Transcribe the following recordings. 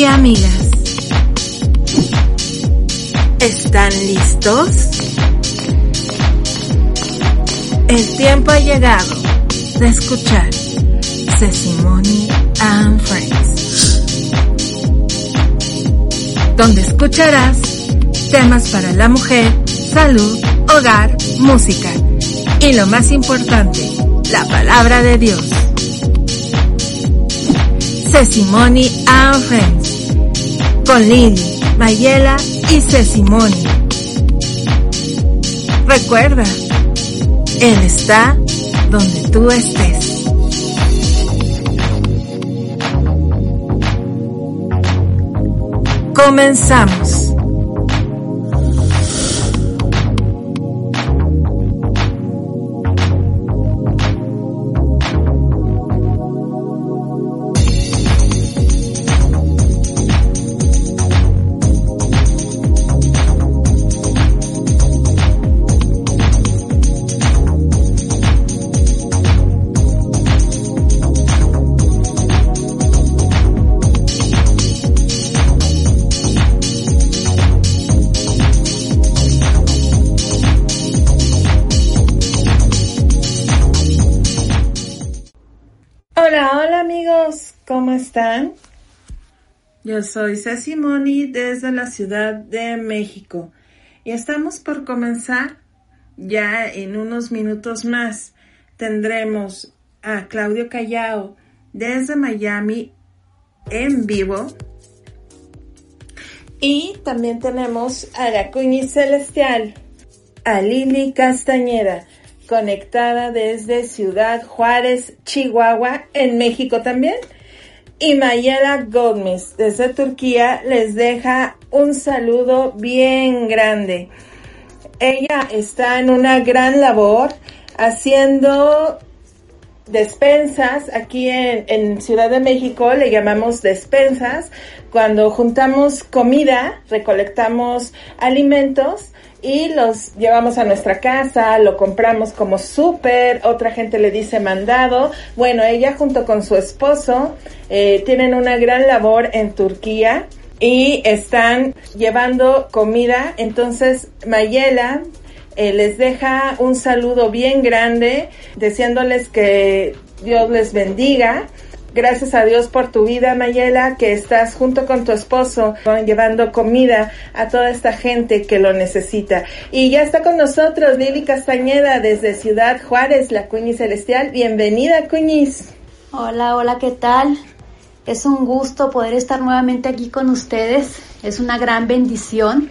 y amigas. ¿Están listos? El tiempo ha llegado de escuchar Sesimony and Friends, donde escucharás temas para la mujer, salud, hogar, música y lo más importante, la palabra de Dios. Sesimony and Friends con Lily, Mayela y Sesimony. Recuerda, Él está donde tú estés. Comenzamos. Yo soy Ceci Moni desde la Ciudad de México y estamos por comenzar. Ya en unos minutos más tendremos a Claudio Callao desde Miami en vivo. Y también tenemos a la Cuñi Celestial, a Lili Castañeda conectada desde Ciudad Juárez, Chihuahua, en México también. Y Mayela Gómez desde Turquía les deja un saludo bien grande. Ella está en una gran labor haciendo despensas aquí en, en, Ciudad de México le llamamos despensas cuando juntamos comida recolectamos alimentos y los llevamos a nuestra casa, lo compramos como súper, otra gente le dice mandado. Bueno, ella junto con su esposo eh, tienen una gran labor en Turquía y están llevando comida. Entonces, Mayela eh, les deja un saludo bien grande, deseándoles que Dios les bendiga Gracias a Dios por tu vida, Mayela, que estás junto con tu esposo llevando comida a toda esta gente que lo necesita. Y ya está con nosotros Lili Castañeda desde Ciudad Juárez, la Cuñiz Celestial. Bienvenida, Cuñiz. Hola, hola, ¿qué tal? Es un gusto poder estar nuevamente aquí con ustedes. Es una gran bendición.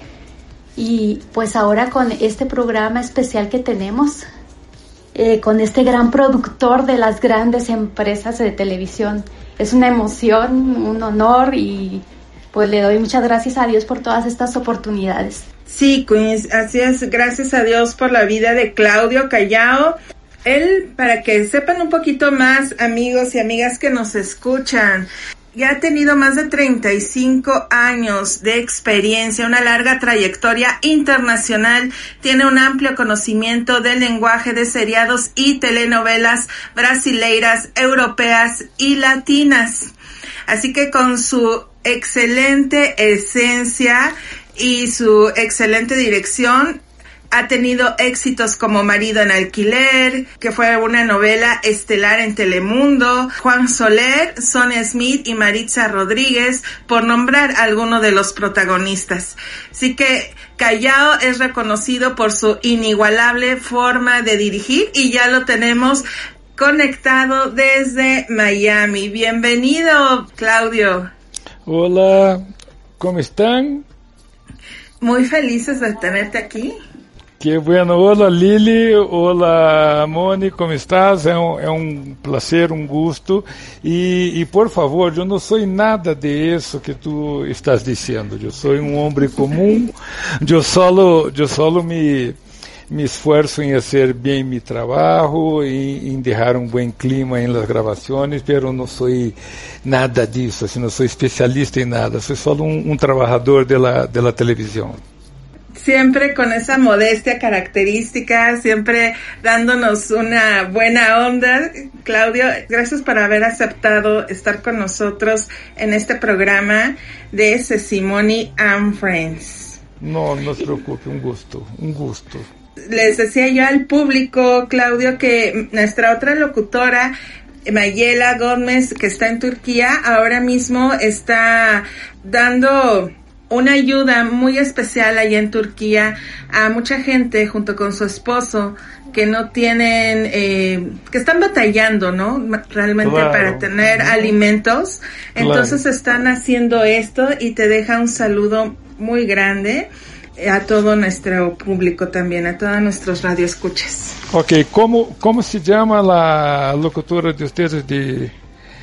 Y pues ahora con este programa especial que tenemos, eh, con este gran productor de las grandes empresas de televisión. Es una emoción, un honor y pues le doy muchas gracias a Dios por todas estas oportunidades. Sí, Queens, así es, gracias a Dios por la vida de Claudio Callao. Él, para que sepan un poquito más, amigos y amigas que nos escuchan, ya ha tenido más de 35 años de experiencia, una larga trayectoria internacional, tiene un amplio conocimiento del lenguaje de seriados y telenovelas brasileiras, europeas y latinas. Así que con su excelente esencia y su excelente dirección, ha tenido éxitos como Marido en Alquiler, que fue una novela estelar en Telemundo, Juan Soler, Sonia Smith y Maritza Rodríguez, por nombrar algunos de los protagonistas. Así que Callao es reconocido por su inigualable forma de dirigir y ya lo tenemos conectado desde Miami. Bienvenido, Claudio. Hola, ¿cómo están? Muy felices de tenerte aquí. Que bueno, olá Lili, olá Moni, como estás? É um, é um prazer, um gosto. E, e, por favor, eu não sou nada de isso que tu estás dizendo. Eu sou um homem comum, eu solo, eu solo me, me esforço em fazer bem meu trabalho, em, em deixar um bom clima em las gravações, mas não sou nada disso, assim, não sou especialista em nada, sou só um, um trabalhador da televisão. Siempre con esa modestia característica, siempre dándonos una buena onda. Claudio, gracias por haber aceptado estar con nosotros en este programa de Sesimony and Friends. No, no se preocupe, un gusto, un gusto. Les decía yo al público, Claudio, que nuestra otra locutora Mayela Gómez, que está en Turquía, ahora mismo está dando una ayuda muy especial allá en Turquía a mucha gente junto con su esposo que no tienen, eh, que están batallando, ¿no? Realmente para tener alimentos. Entonces están haciendo esto y te deja un saludo muy grande a todo nuestro público también, a todos nuestros radioescuchas. Ok, ¿cómo, cómo se llama la locutora de ustedes de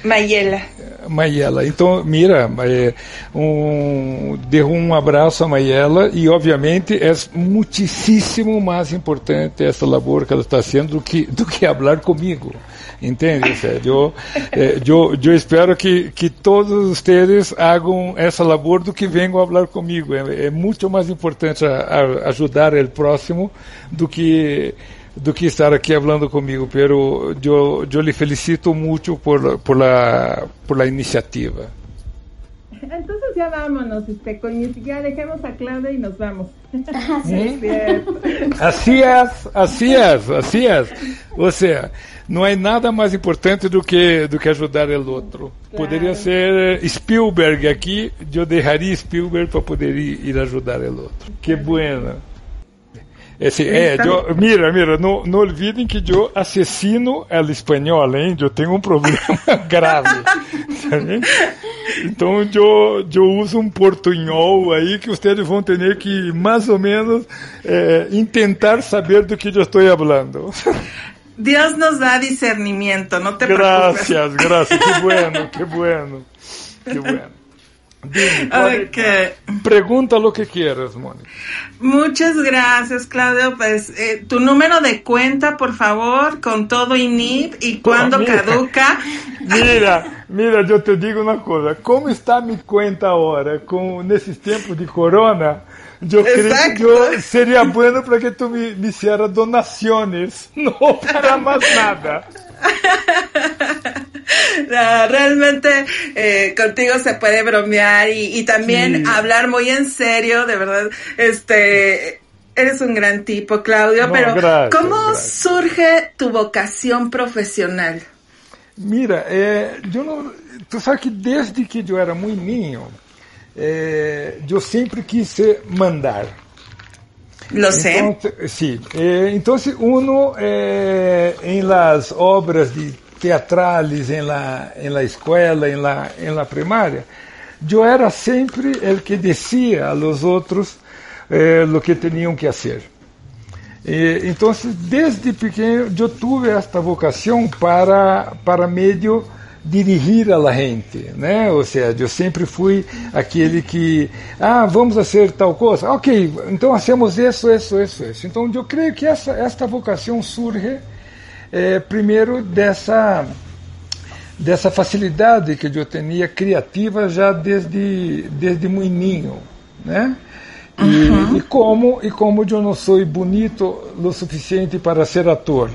Mayela. Mayela. Então, mira, é, um, deu um abraço a Mayela e, obviamente, é muitíssimo mais importante essa labor que ela está fazendo do que, do que falar comigo. Entende? Eu, é, eu, eu espero que, que todos vocês hagam essa labor do que venham a falar comigo. É, é muito mais importante a, a ajudar o próximo do que do que estar aqui falando comigo, pero eu, eu lhe felicito muito por, por, la, por la iniciativa. Entonces ya vámonos, este, ya dejemos a Claudia y nos vamos. Así es, así es, así es. O sea, não há nada mais importante do que do que ajudar o outro. Claro. Poderia ser Spielberg aqui, eu deixaria Spielberg para poder ir, ir ajudar o outro. Que bueno. Esse, é, eu, mira, mira, não, não olvidem que eu assassino ela espanhola, hein? Eu tenho um problema grave. Sabe? Então eu, eu uso um portunhol aí que vocês vão ter que mais ou menos é, tentar saber do que eu estou falando. Deus nos dá discernimento, não te gracias, preocupes. Gracias, gracias, que bueno, que bueno, que bueno. Okay. Pregunta lo que quieras, Mónica. Muchas gracias, Claudio. Pues eh, tu número de cuenta, por favor, con todo INIP y cuándo caduca. Mira, mira, yo te digo una cosa. ¿Cómo está mi cuenta ahora con esos tiempos de corona? Yo creo que yo sería bueno para que tú me, me hicieras donaciones, no para más nada. realmente eh, contigo se puede bromear y, también hablar muy en serio, de verdad. Este, eres un gran tipo, Claudio, pero ¿cómo surge tu vocación profesional? Mira, eh, yo no, tú sabes que desde que yo era muy niño, eh, yo siempre quise mandar. Lo sé. sí, entonces uno en las obras de teatrales em la, em la escola, em la, em la primária, eu era sempre o que dizia a los outros eh, lo que tinham que fazer. Então, desde pequeno, eu tive esta vocação para, para meio dirigir a la gente, né? Ou seja, eu sempre fui aquele que, ah, vamos fazer tal coisa, ok, então hacemos isso, isso, isso, isso. Então, eu creio que essa esta vocação surge é, primeiro dessa dessa facilidade que eu tinha criativa já desde desde muito né? E, uhum. e, como e como eu não sou bonito o suficiente para ser ator,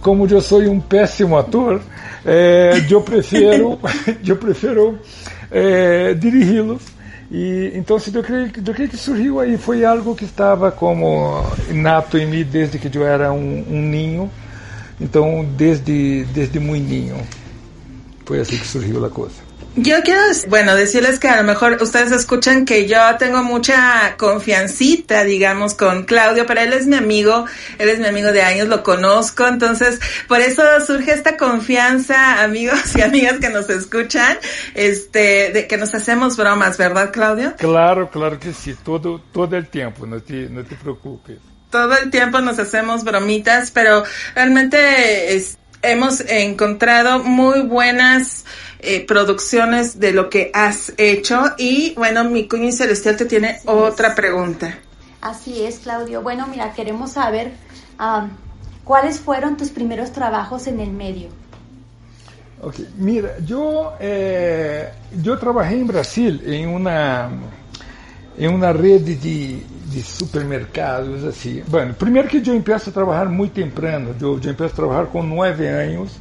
como eu sou um péssimo ator, é, eu prefiro eu prefiro é, dirigi-los. E então se eu creio, eu creio que surgiu aí foi algo que estava como inato em mim desde que eu era um, um ninho então, desde, desde muy niño, fue así que surgió la cosa. Yo quiero, bueno, decirles que a lo mejor ustedes escuchan que yo tengo mucha confiancita, digamos, con Claudio, pero él es mi amigo, él es mi amigo de años, lo conozco, entonces por eso surge esta confianza, amigos y amigas que nos escuchan, este, de que nos hacemos bromas, ¿verdad, Claudio? Claro, claro que sí, todo, todo el tiempo, no te, no te preocupes todo el tiempo nos hacemos bromitas, pero realmente hemos encontrado muy buenas eh, producciones de lo que has hecho. Y bueno, mi cuña celestial te tiene otra pregunta. Así es, Claudio. Bueno, mira, queremos saber cuáles fueron tus primeros trabajos en el medio. Okay. Mira, yo, eh, yo trabajé en Brasil en una, en una red de de supermercados, assim. Bueno, primeiro que eu empiezo a trabalhar muito temprano, eu, eu empiezo a trabalhar com nove anos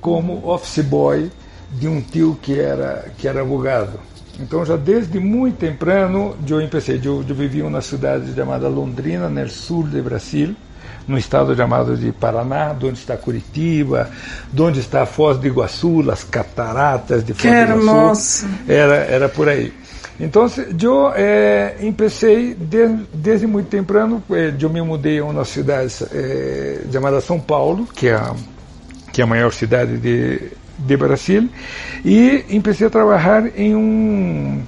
como office boy de um tio que era que era advogado. Então já desde muito temprano eu empecei, eu, eu vivia uma cidade chamada Londrina, no sul do Brasil, no estado chamado de Paraná, onde está Curitiba, onde está a Foz do Iguaçu, as cataratas de Foz que do Iguaçu. Era, era por aí. Então, eu eh, desde, muito temprano, eh, eu me mudei a uma cidade eh, chamada São Paulo, que é que é a maior cidade de, de Brasil, e empecei a trabalhar em um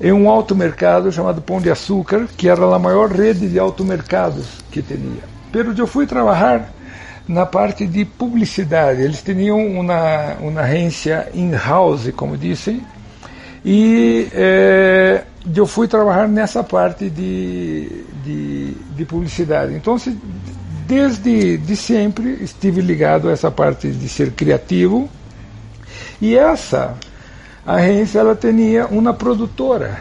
em um automercado chamado Pão de Açúcar, que era a maior rede de automercados que tinha. Pero eu fui trabalhar na parte de publicidade. Eles tinham uma, uma agência in-house, como dizem, e eh, eu fui trabalhar nessa parte de, de, de publicidade. Então, se, desde de sempre estive ligado a essa parte de ser criativo. E essa agência ela tinha uma produtora.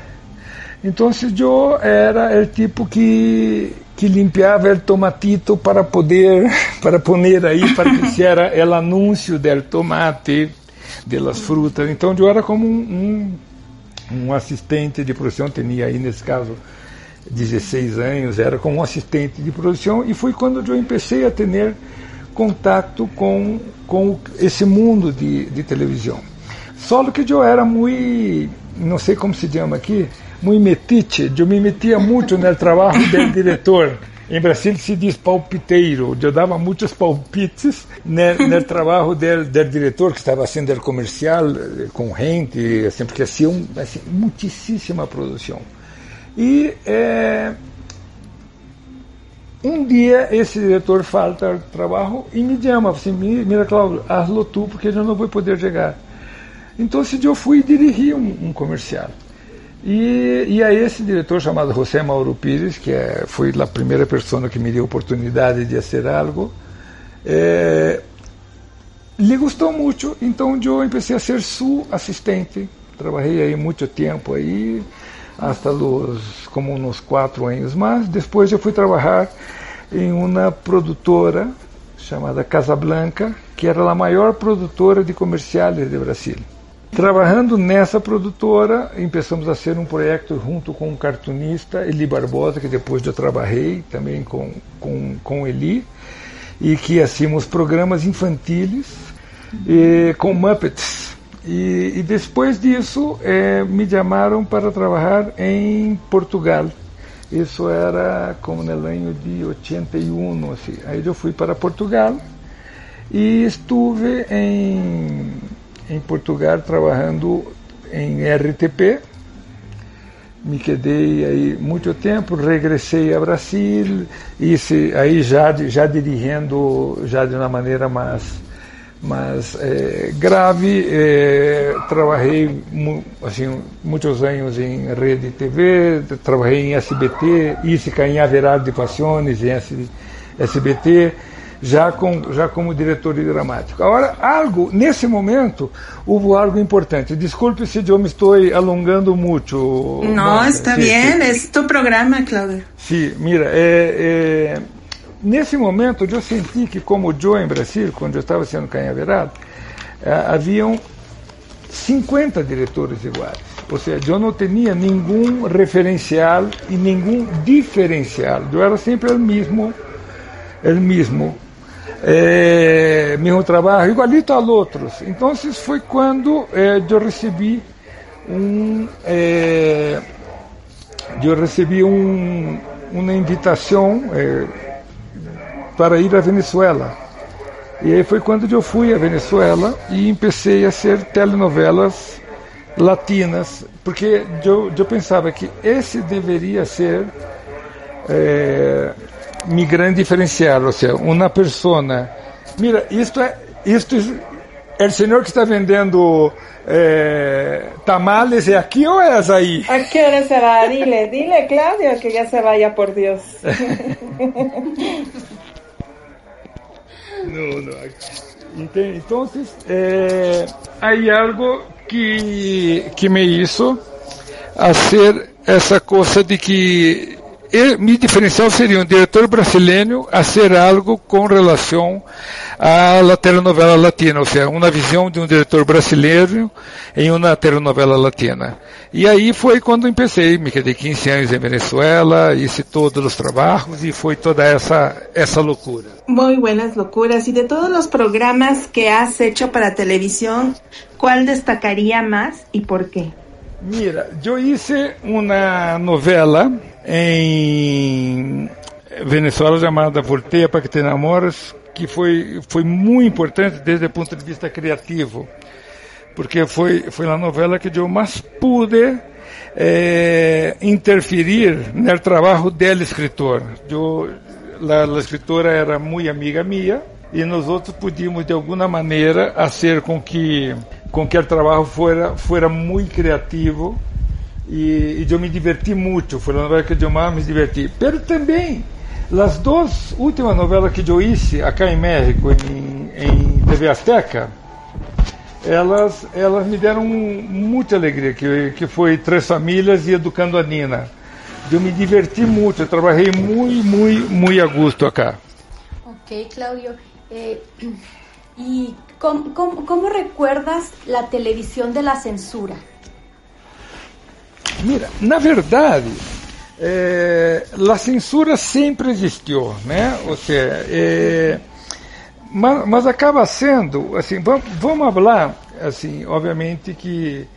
Então, eu era o tipo que que limpiava o tomatito para poder para poner aí para que hiciera o anúncio do tomate, de las frutas. Então, eu era como um, um, um assistente de produção, tinha aí nesse caso 16 anos, era como assistente de produção e foi quando eu comecei a ter contato com, com esse mundo de, de televisão. Só que eu era muito, não sei como se chama aqui, muito metiche, eu me metia muito no trabalho do diretor. Em Brasil se diz palpiteiro. Eu dava muitos palpites no, trabalho do, diretor que estava fazendo o comercial com gente, assim, porque hacía um, assim, muitíssima produção. E eh, um dia esse diretor falta trabalho e me chama, assim, mira Cláudio, hazlo tu porque eu não vou poder chegar. Então eu fui dirigir um, um comercial. E, e aí esse diretor chamado José Mauro Pires, que é, foi a primeira pessoa que me deu a oportunidade de fazer algo, é, lhe gostou muito, então eu comecei a ser su assistente. Trabalhei aí muito tempo aí, hasta los, como uns quatro anos mais. Depois eu fui trabalhar em uma produtora chamada Casablanca, que era a maior produtora de comerciais de Brasil. Trabalhando nessa produtora, começamos a ser um projeto junto com um cartunista, Eli Barbosa, que depois eu trabalhei também com, com, com Eli, e que hacíamos programas infantis e, com Muppets. E, e depois disso, eh, me chamaram para trabalhar em Portugal. Isso era como no ano de 81, assim. Aí eu fui para Portugal e estive em em Portugal trabalhando em RTP. Me quedei aí muito tempo, regressei a Brasil e se, aí já já dirigindo já de uma maneira mais mais é, grave. É, trabalhei assim muitos anos em rede TV, trabalhei em SBT, Ísica em Averado de Passiones em SBT já, com, já como diretor de dramático. Agora, algo, nesse momento, houve algo importante. Desculpe se eu me estou alongando muito. Não, está bem, é tu programa, Cláudio. Sim, sí, mira, é, é, nesse momento eu senti que, como eu em Brasil, quando eu estava sendo canhaverado, é, haviam 50 diretores iguais. Ou seja, eu não tinha nenhum referencial e nenhum diferencial. Eu era sempre o mesmo, o mesmo é, mesmo trabalho, igualito a outros. Então, foi quando é, eu recebi um, é, eu recebi um, uma invitação para ir à Venezuela. E aí foi quando eu fui à Venezuela e comecei a ser telenovelas latinas, porque eu, eu pensava que esse deveria ser mi gran diferencial, o sea, una persona. Mira, isto é, isto é o senhor que está vendendo eh, tamales é aqui ou é aí? ¿A qué hora será? Dile, dile, Claudio, que ya se vaya, por Dios. no, no. Então, eh, hay algo que, que me hizo hacer essa coisa de que mi diferencial seria um diretor brasileiro a ser algo com relação à telenovela latina, ou seja, uma visão de um diretor brasileiro em uma telenovela latina. E aí foi quando empecei, me quedei 15 anos em Venezuela, hice todos os trabalhos e foi toda essa, essa loucura. Muy buenas locuras. Y de todos los programas que has hecho para televisión, ¿cuál destacaría más y por qué? Mira, eu hice uma novela em Venezuela chamada Volteia para que te namoras, que foi, foi muito importante desde o ponto de vista criativo, porque foi, foi a novela que eu mais pude eh, interferir no trabalho dele escritor. Eu, a, a escritora era muito amiga minha e nós outros podíamos de alguma maneira fazer com que com que o trabalho fora fora muito criativo e, e eu me diverti muito. Foi a novela que eu mais me diverti. Pero também as duas últimas novelas que eu hice acá em México, em, em TV Azteca, elas, elas me deram muita alegria, que, que foi Três Famílias e Educando a Nina. Eu me diverti muito, eu trabalhei muito, muito, muito a gosto acá. Ok, Claudio. Eh, ¿Y cómo, cómo, cómo, recuerdas la televisión de la censura? Mira, na verdade, é, a censura sempre existiu, né? Ou seja, é, mas, mas, acaba sendo, assim, vamos, vamos falar, assim, obviamente que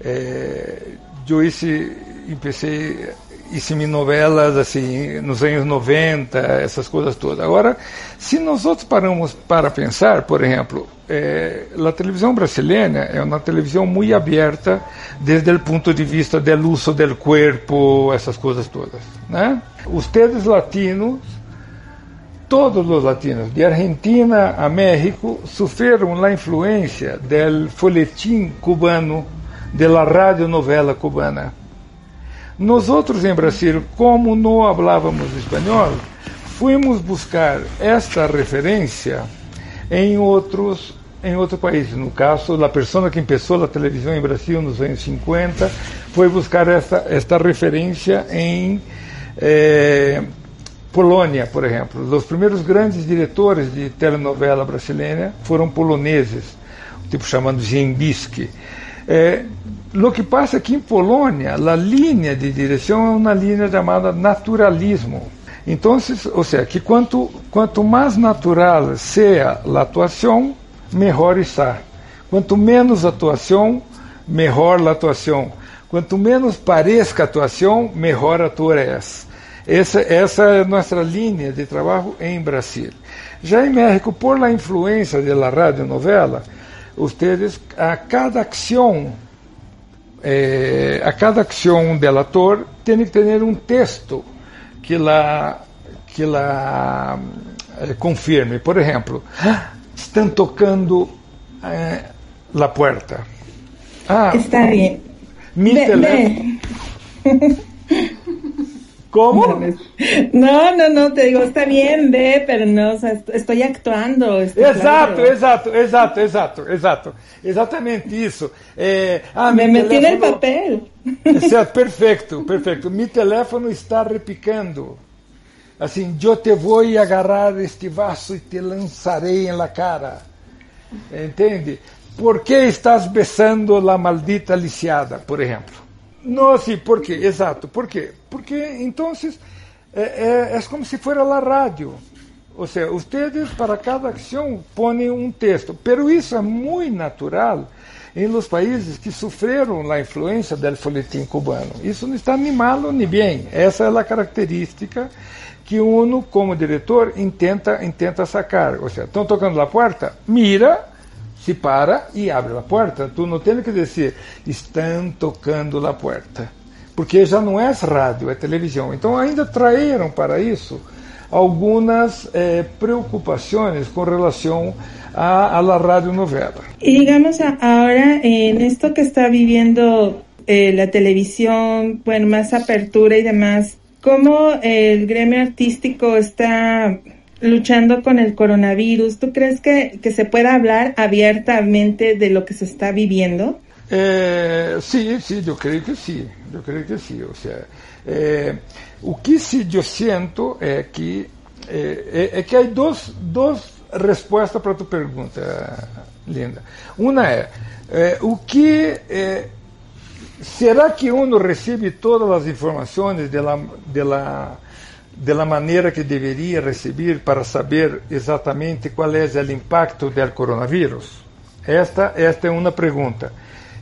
é, eu esse, comecei hice novelas assim nos anos 90, essas coisas todas. Agora, se nós outros paramos para pensar, por exemplo, eh, a televisão brasileira é uma televisão muito aberta desde o ponto de vista do uso do corpo, essas coisas todas. Né? Ustedes latinos, todos os latinos, de Argentina a México, sofreram a influência do folhetim cubano, da radionovela cubana. Nós em Brasil, como não falávamos espanhol, fomos buscar esta referência em outros em outros países. No caso, a pessoa que começou a televisão em Brasil nos anos 50 foi buscar esta, esta referência em eh, Polônia, por exemplo. Os primeiros grandes diretores de telenovela brasileira foram poloneses, tipo chamando Ziembiski. Eh, lo que passa aqui em Polônia, a linha de direção é uma linha chamada naturalismo. Então, ou seja, que quanto, quanto mais natural seja a atuação, melhor está. Quanto menos atuação, melhor a atuação. Quanto menos pareça a atuação, melhor ator é. Essa, essa é a nossa linha de trabalho em Brasil. Já em México, por la influência da radionovela, ustedes, a cada ação eh, a cada acción del actor tiene que tener un texto que la, que la eh, confirme. Por ejemplo, están tocando eh, la puerta. Ah, Está bien. Mi teléfono. ¿Cómo? No, no, no, te digo, está bien, ve, pero no, o sea, estoy actuando. Exato, claro. exato, exato, exato, exato. Exatamente isso. É, ah, Me meti no papel. Certo, perfeito, perfeito. Mi teléfono está repicando. Assim, eu te vou agarrar este vaso e te lançarei na cara. Entende? Por que estás besando a maldita lisiada, por exemplo? Não, sim, por quê? Exato, por quê? Porque então é, é, é como se fosse a rádio. Ou seja, vocês para cada ação põem um texto. Pero isso é muito natural em los países que sofreram a influência do folhetim cubano. Isso não está nem malo nem bem. Essa é a característica que uno, como diretor, intenta, intenta sacar. Ou seja, estão tocando a porta, mira se para e abre a porta. Tu não tem que dizer, estão tocando a porta. Porque já não é rádio, é televisão. Então ainda traíram para isso algumas eh, preocupações com relação a, a la radionovela. Y digamos ahora en esto que está viviendo eh, la televisión, bueno, más apertura y demás, ¿cómo el gremio artístico está luchando con el coronavirus, ¿tú crees que, que se pueda hablar abiertamente de lo que se está viviendo? Eh, sí, sí, yo creo que sí, yo creo que sí. O sea, É, o que se eu sinto é que é, é, é que há duas, duas respostas para a tua pergunta, Linda. Uma é, é o que é, será que uno recebe todas as informações de la, de la, de la maneira que deveria receber para saber exatamente qual é o impacto do coronavírus? Esta, esta é uma pergunta.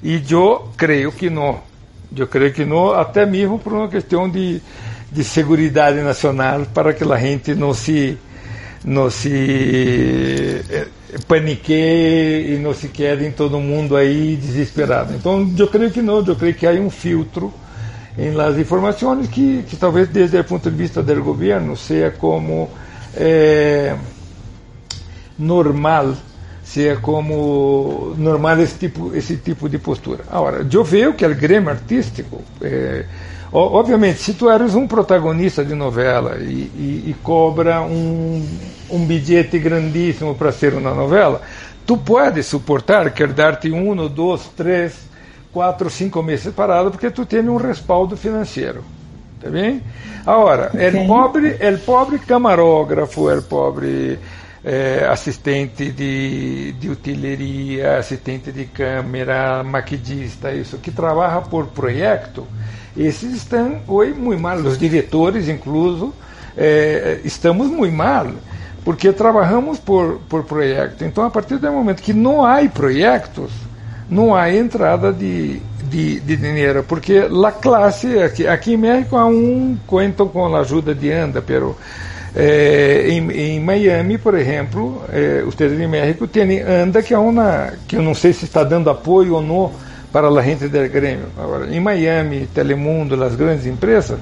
E eu creio que não. Eu creio que não, até mesmo por uma questão de, de segurança nacional, para que a gente não se, não se eh, paniqueie e não se quede em todo mundo aí desesperado. Então, eu creio que não, eu creio que há um filtro em las informações que, que talvez desde o ponto de vista do governo seja como é, normal seja como normal esse tipo, esse tipo de postura. Agora, eu vejo que o grêmio artístico, é, obviamente, se tu eres um protagonista de novela e, e, e cobra um, um bilhete grandíssimo para ser uma novela, tu podes suportar, quer dar-te um, dois, três, quatro, cinco meses parado, porque tu tens um respaldo financeiro. Tá bem? Agora, okay. o pobre, el pobre camarógrafo, o pobre é, assistente de, de utileria, assistente de câmera, maquidista, isso, que trabalha por projeto, esses estão hoje muito mal, os diretores incluso, é, estamos muito mal, porque trabalhamos por, por projeto. Então, a partir do momento que não há projetos, não há entrada de, de, de dinheiro, porque a classe, aqui, aqui em México há um contam com a ajuda de ANDA, pero é, em, em, Miami, por exemplo, é, ustedes em México têm ANDA, que é uma, que eu não sei se está dando apoio ou não para a gente do Grêmio. Agora, em Miami, Telemundo, as grandes empresas,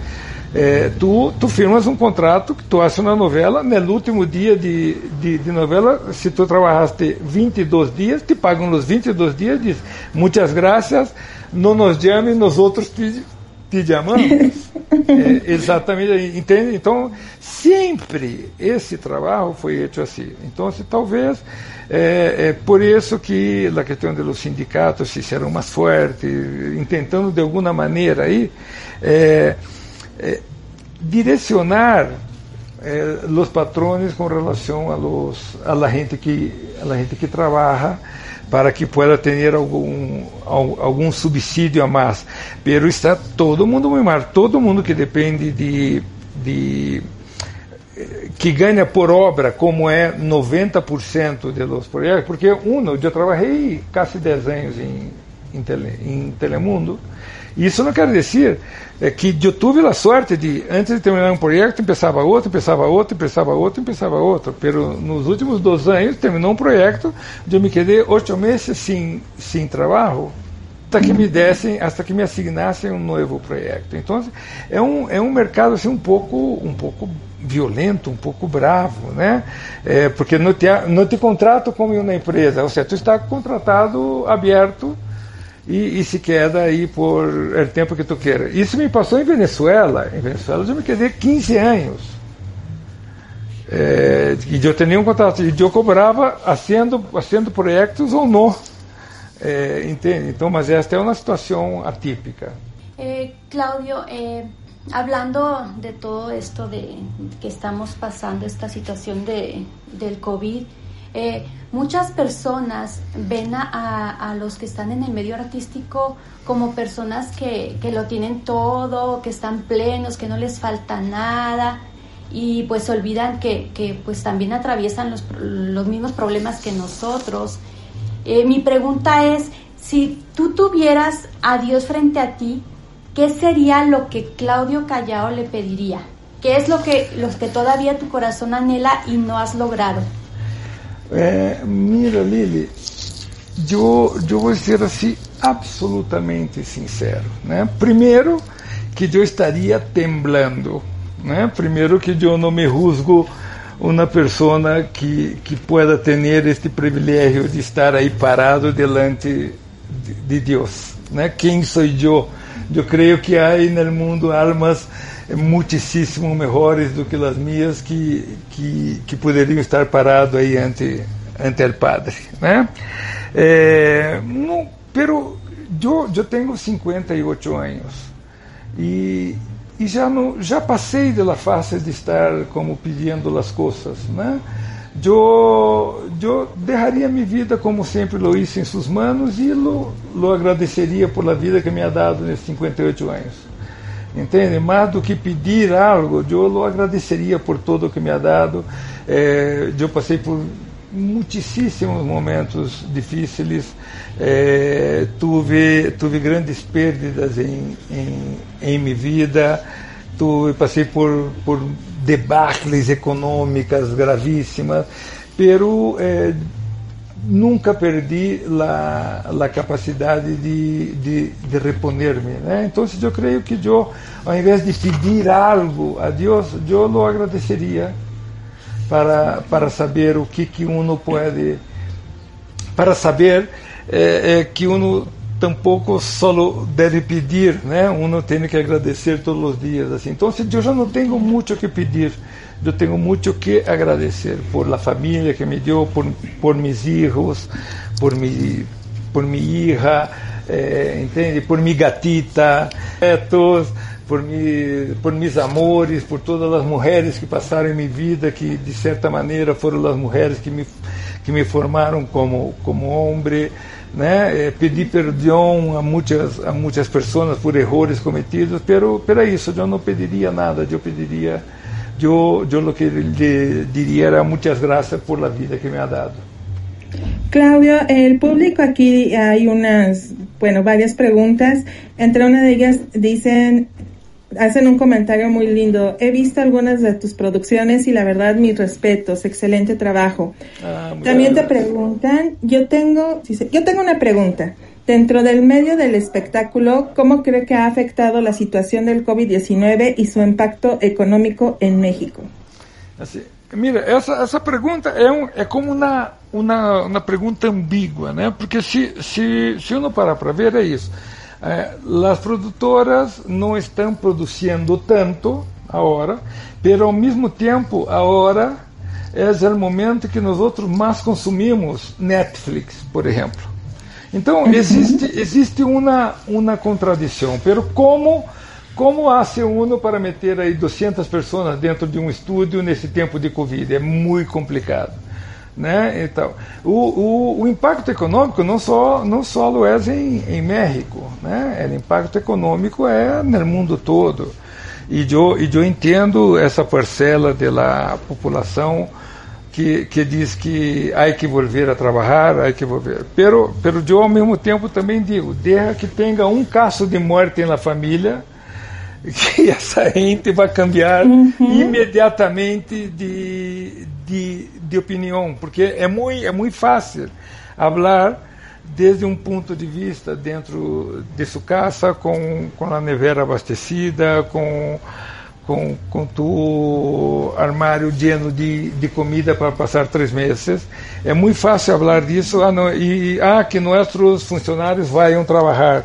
é, tu, tu firmas um contrato que tu haces uma novela, no último dia de, de, de, novela, se tu trabalhaste 22 dias, te pagam os 22 dias, diz, muitas graças, não nos chame, nós outros te, te chamamos. É, exatamente, entende? Então, sempre esse trabalho foi feito assim. Então, se, talvez, é, é, por isso que a questão dos sindicatos se fizeram mais fortes, tentando de alguma maneira aí, é, é, direcionar é, os patrões com relação a, los, a la gente que a la gente que trabalha para que pueda ter algum, algum subsídio a mais. Pero está todo mundo muito mal, todo mundo que depende de, de que ganha por obra, como é 90% dos projetos, porque uno, eu trabalhei quase 10 anos em, em, tele, em Telemundo, isso não quer dizer é, que eu tive a sorte de, antes de terminar um projeto, começava outro, começava outro, começava outro, começava outro. Pero nos últimos dois anos, terminou um projeto, eu me quedei oito meses sem, sem trabalho, até que me dessem, até que me assignassem um novo projeto. Então, é um, é um mercado assim, um pouco, um pouco violento, um pouco bravo, né? É, porque não te, não te contrato como uma empresa, ou seja, tu está contratado aberto e, e, se queda aí por o tempo que tu queira. Isso me passou em Venezuela. Em Venezuela eu me quedei 15 anos. É, e eu tinha um contrato, e eu cobrava fazendo, projetos ou não. É, entende? Então, mas esta é uma situação atípica. Eh, Claudio, eh, hablando de todo esto de que estamos pasando, esta situación de, del COVID, Eh, muchas personas ven a, los que están en el medio artístico como personas que, lo tienen todo, que están plenos, que no les falta nada y pues olvidan que, pues también atraviesan los, los, mismos problemas que nosotros. Eh, mi pregunta es, si tú tuvieras a Dios frente a ti, ¿qué sería lo que Claudio Callao le pediría? ¿Qué es lo que, los que todavía tu corazón anhela y no has logrado? É, mira, Lili, eu, vou ser assim absolutamente sincero. Né? Primeiro, que eu estaria temblando. Né? Primeiro, que eu não me rusgo uma pessoa que, que pueda ter este privilégio de estar aí parado delante de, de Deus. Né? Quem sou eu? Eu creio que há no mundo almas muitíssimo melhores do que as minhas que, que, que poderiam estar parados aí ante, ante o Padre. Né? É, não, pero eu, eu tenho 58 anos e, e já não já passei da fase de estar como pedindo as coisas, né? Eu, eu deixaria minha vida como sempre lo hice em suas manos e lo, lo agradeceria por la vida que me ha dado nesses 58 anos. Entende? Mais do que pedir algo, eu agradeceria por tudo que me ha dado. É, eu passei por muitíssimos momentos difíceis, é, tive, tive grandes perdas em, em, em minha vida, tuve, passei por, por debacles econômicas gravíssimas, pero eh, nunca perdi a, a capacidade de, de, de reponer-me. Né? Então, eu creio que eu, ao invés de pedir algo a Deus, eu lo agradeceria para, para saber o que, que uno pode, para saber eh, eh, que uno tampouco só deve pedir, né? Uno tem que agradecer todos os dias, assim. Então, eu já não tenho muito que pedir, eu tenho muito que agradecer por la família que me deu, por por mis filhos, por mi por mi hija, eh, entende? Por mi gatita, netos, por mi, por mis amores, por todas as mulheres que passaram em minha vida, que de certa maneira foram as mulheres que me que me formaram como como homem né? Eh, pedir perdão a muitas a muitas pessoas por erros cometidos, pero pero é isso, eu não pediria nada, eu pediria eu eu o que lhe diria era muitas graças por la vida que me ha dado. Claudio, el público aquí hay unas, bueno, varias preguntas. Entre una de ellas dicen, hacen un comentario muy lindo. He visto algunas de tus producciones y la verdad mis respetos, excelente trabajo. Ah, También te preguntan, yo tengo, yo tengo una pregunta. Dentro del medio del espectáculo, ¿cómo cree que ha afectado la situación del COVID-19 y su impacto económico en México? Mira, essa, essa pergunta é, um, é como uma, uma, uma pergunta? Porque se, se, se uno parar para ver, é isso. É, as produtoras não estão produzindo tanto agora, mas ao mesmo tempo agora é o momento que nós outros mais consumimos Netflix, por exemplo. Então existe existe uma uma contradição, pero como como hace uno para meter aí 200 pessoas dentro de um estúdio nesse tempo de Covid? É muito complicado. Né? Então, o, o, o, impacto econômico não só não só é em, em México, né? O impacto econômico é no mundo todo. E eu, e eu entendo essa parcela da população que, que diz que há que voltar a trabalhar, há que voltar. Pero, pero eu ao mesmo tempo também digo, deixa que tenha um caso de morte na família, que essa gente vai cambiar uhum. imediatamente de, de, de opinião, porque é muito, é muito fácil falar desde um ponto de vista dentro de sua casa, com, com a nevera abastecida, com, com, com tu armário lleno de, de comida para passar três meses. É muito fácil falar disso, ah, não, e ah, que nossos funcionários vão trabalhar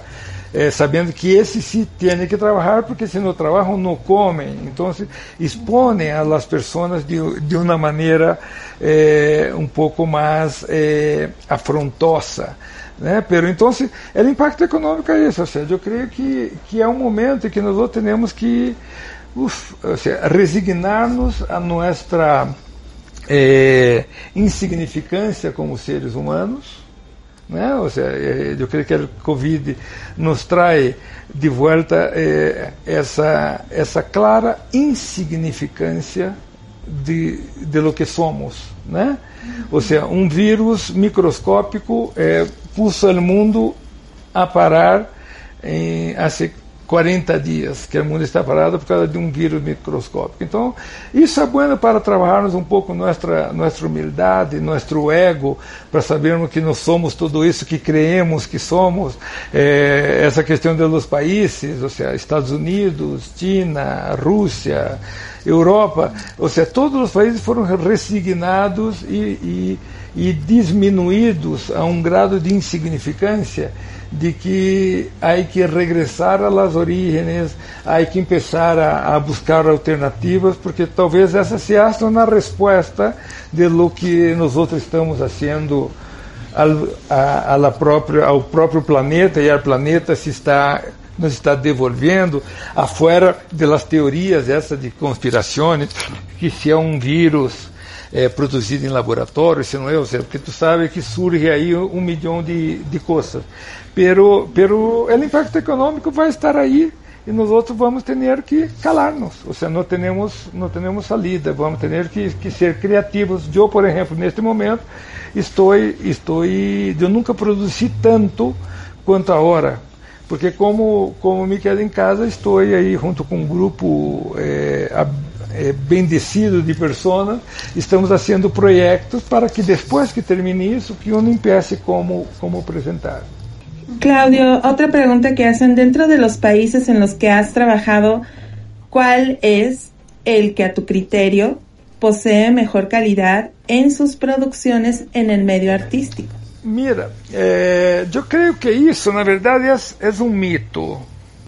eh, sabendo que esses sí têm que trabalhar porque se não trabalham não comem. Então expõem a las pessoas de, de uma maneira eh, um pouco mais eh, afrontosa. Né? Pero então, o impacto econômico é isso. Ou seja, eu creio que, que é um momento em que nós temos que resignar-nos a nossa eh, insignificância como seres humanos né? Ou seja, eu creio que o Covid nos traz de volta eh, essa, essa clara insignificância de, de lo que somos. Né? Ou seja, um vírus microscópico eh, puso o mundo a parar em, há 40 dias que o mundo está parado por causa de um vírus microscópico. Então, isso é bueno para trabalharmos um pouco nossa nossa humildade, nosso ego, para sabermos que nós somos tudo isso que creemos que somos. É, essa questão dos países, ou seja, Estados Unidos, China, Rússia, Europa, ou seja, todos os países foram resignados e, e, e diminuídos a um grado de insignificância de que há que regressar às origens, há que começar a, a, buscar alternativas, porque talvez essa seja na resposta de lo que nós estamos fazendo ao, a, própria, ao próprio planeta e ao planeta se está nos está devolvendo, afuera das teorias essa de conspirações, que se é um vírus é, produzido em laboratório, se não é, porque tu sabe que surge aí um milhão de, de coisas. Pero, pero o impacto econômico vai estar aí e nós outros vamos ter que calar-nos, ou seja, não temos não temos salida, vamos ter que, que ser criativos. Eu, por exemplo, neste momento estou estou eu nunca produzi tanto quanto agora, porque como como me quedo em casa, estou aí junto com um grupo é, é, bendecido de pessoas, estamos fazendo projetos para que depois que termine isso, que não impeça como como apresentar. Claudio, otra pregunta que hacen dentro de los países en los que has trabajado, ¿cuál es el que a tu criterio posee mejor calidad en sus producciones en el medio artístico? Mira, eh, yo creo que eso, na verdade, es, es un mito,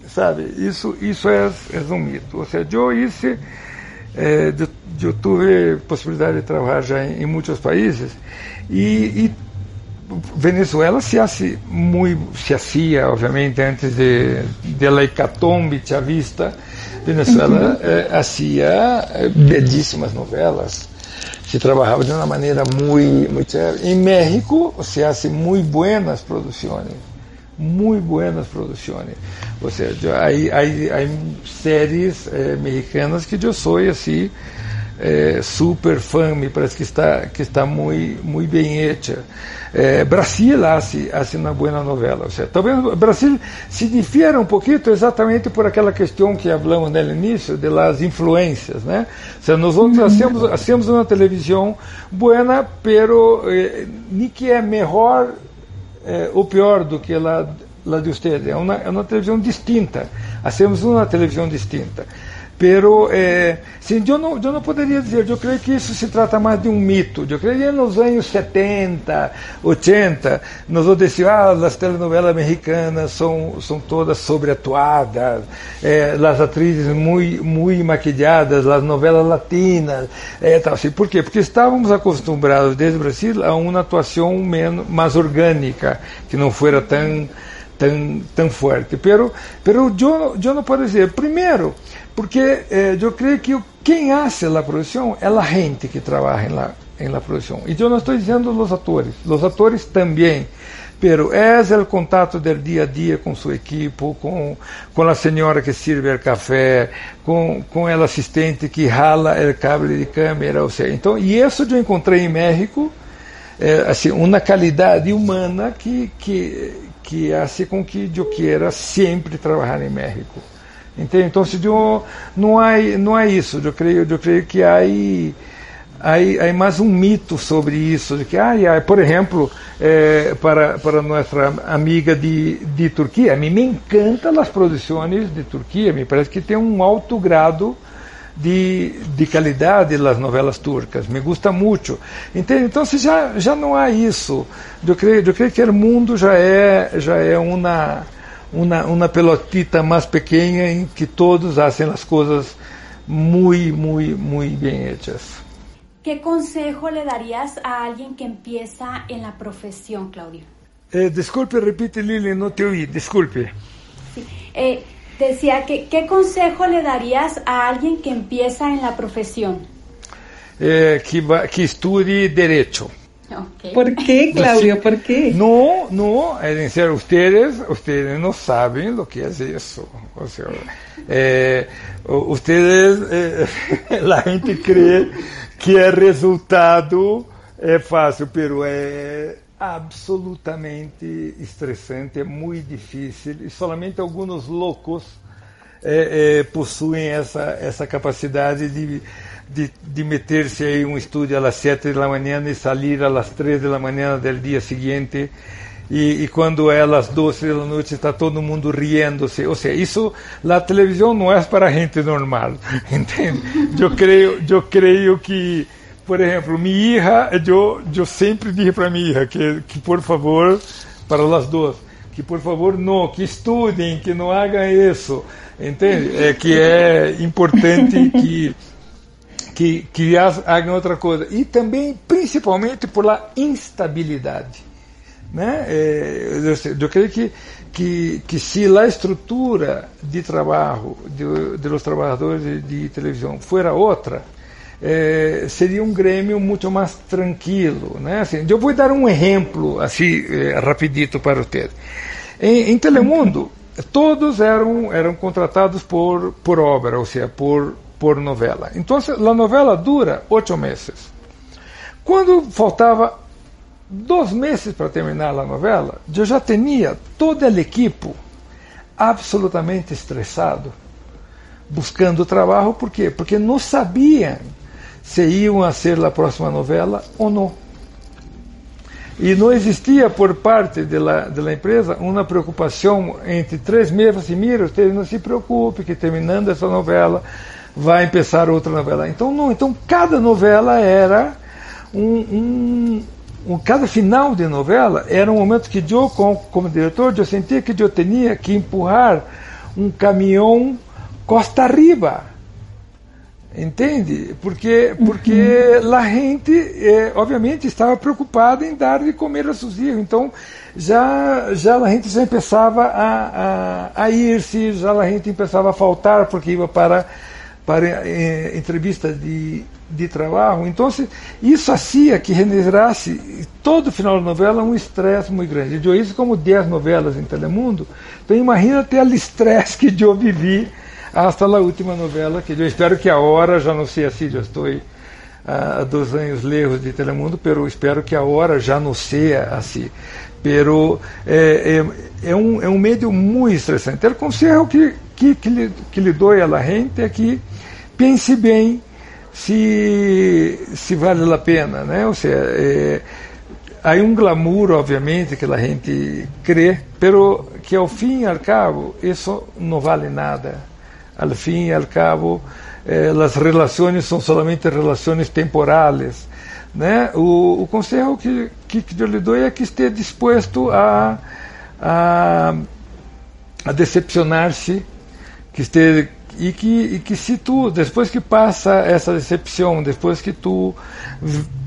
sabe? Isso, isso é, é um mito. Ou seja, eu hice, eh, eu, eu tive possibilidade de trabalhar já em, em muitos países. E, e Venezuela se hace muy, se hacía obviamente antes de, de la hecatombe chavista, Venezuela eh, hacía eh, bellísimas novelas, se trabajaba de una manera muy, muy chévere. En México se hace muy buenas producciones, muy buenas producciones. O sea, yo, hay, hay, hay series eh, mexicanas que yo soy así, é, super fã, me parece que está, que está muito, muito bem hecha. É, Brasil hace, hace uma boa novela. Ou seja, talvez Brasil se difiera um pouquinho exatamente por aquela questão que falamos no início, de las influências. Né? Ou seja, nós uhum. hacemos, hacemos uma televisão boa, pero eh, nem que é melhor eh, ou pior do que a la de ustedes. É uma, é uma televisão distinta. Hacemos uma televisão distinta. Pero, eh, sim, eu não, eu não poderia dizer, eu creio que isso se trata mais de um mito. Eu creio que nos anos 70, 80, nós dizer, ah, as telenovelas mexicanas são, são todas sobreatuadas, eh, as atrizes muito, muito maquilladas, as novelas latinas, eh, tal, assim. Por quê? Porque estávamos acostumados desde o Brasil a uma atuação menos, mais orgânica, que não fosse tão, tão, tão forte. Pero, pero eu, eu não posso dizer, primeiro, porque eh, eu creio que quem hace a produção é a gente que trabalha em la, em la produção. E eu não estou dizendo os atores, os atores também. Pero é o contato do dia a dia com sua equipe, com, com a senhora que serve o café, com, com o assistente que rala o cabo de câmera, ou seja, então, e isso eu encontrei em México, é, assim, uma qualidade humana que que que hace com que eu queira sempre trabalhar em México. Entende? Então, se eu, não há não há isso. Eu creio, eu creio que há mais um mito sobre isso, de que, ah, por exemplo, eh, para para nossa amiga de, de Turquia, a mim me encantam as produções de Turquia, me parece que tem um alto grado de, de qualidade das novelas turcas, me gusta muito. Entende? Então, se já já não há isso, eu creio, eu creio que o mundo já é já é uma uma, uma pelotita mais pequena em que todos fazem as coisas muito, muito, muito bem hechas. ¿Qué consejo le darías a alguien que empieza en la profesión, Claudio? Eh, disculpe, repite Lili, no te oí, disculpe. Sí. Eh, decía que, ¿qué consejo le darías a alguien que empieza en la profesión? Eh, que, va, que estudie Derecho. Okay. ¿Por qué, Claudio? ¿Por qué? No, no, es decir, ustedes, ustedes no saben lo que es eso. O sea, eh, ustedes, eh, la gente cree que el resultado es fácil, pero es absolutamente estresante, es muy difícil y solamente algunos locos eh, eh possuem essa, essa capacidade de de, de meter-se em um estúdio às sete da manhã e sair às três da manhã do dia seguinte. E, e, quando é às 12 da noite está todo mundo riendo-se. Ou seja, isso, a televisão não é para gente normal, entende? Eu creio, eu creio que, por exemplo, minha hija, eu, eu sempre disse para minha hija que, que, por favor, para as duas, que por favor não, que estudem, que não hagam isso, entende? É que é importante que que, que hagam outra coisa. E também, principalmente, por la instabilidade. Né? É, eu, eu creio que, que, que se a estrutura de trabalho de, de los trabalhadores de, de televisão fuera outra, eh, seria um grêmio muito mais tranquilo. Né? Assim, eu vou dar um exemplo assim eh, rapidito para vocês. Em, em Telemundo, todos eram, eram contratados por, por obra, ou seja, por, por novela. Então, a novela dura oito meses. Quando faltava dois meses para terminar a novela, eu já tinha toda a equipe absolutamente estressado, buscando trabalho. Por quê? Porque não sabiam se iam a ser a próxima novela ou não. E não existia por parte da, empresa uma preocupação entre três meses, assim, mira, você não se preocupe, que terminando essa novela vai começar outra novela. Então, não, então cada novela era um, um, um, cada final de novela era um momento que eu, como, como diretor, eu sentia que eu tinha que empurrar um caminhão costa arriba Entende? Porque, porque uhum. a gente, é, obviamente, estava preocupada em dar de comer a seus filhos. Então, já, já a gente já começava a, a, a ir-se, já a gente começava a faltar porque ia para, para é, entrevista de, de trabalho. Então, isso fazia que generasse, todo final da novela, um estresse muito grande. Eu isso como 10 novelas em Telemundo. Então, imagina até o estresse que eu vivi hasta a última novela, que eu espero que a hora, já não sei assim, já estou há dois anos lejos de Telemundo, pero espero que a hora já não seja assim. Pero é, é, é, um, é um meio muito estressante. O conselho que, que, que, lhe, que lhe dou à gente é que pense bem se, se vale a pena, né? Ou seja, é, há um glamour, obviamente, que a gente crê, pero que ao fim e ao cabo isso não vale nada al fin y al cabo, eh, las relaciones son solamente relaciones temporales. Né? O, o conselho que, que, que eu lhe dou é que esteja disposto a, a, a decepcionar-se, que esteja e que, e que se tu, depois que passa essa decepção, depois que tu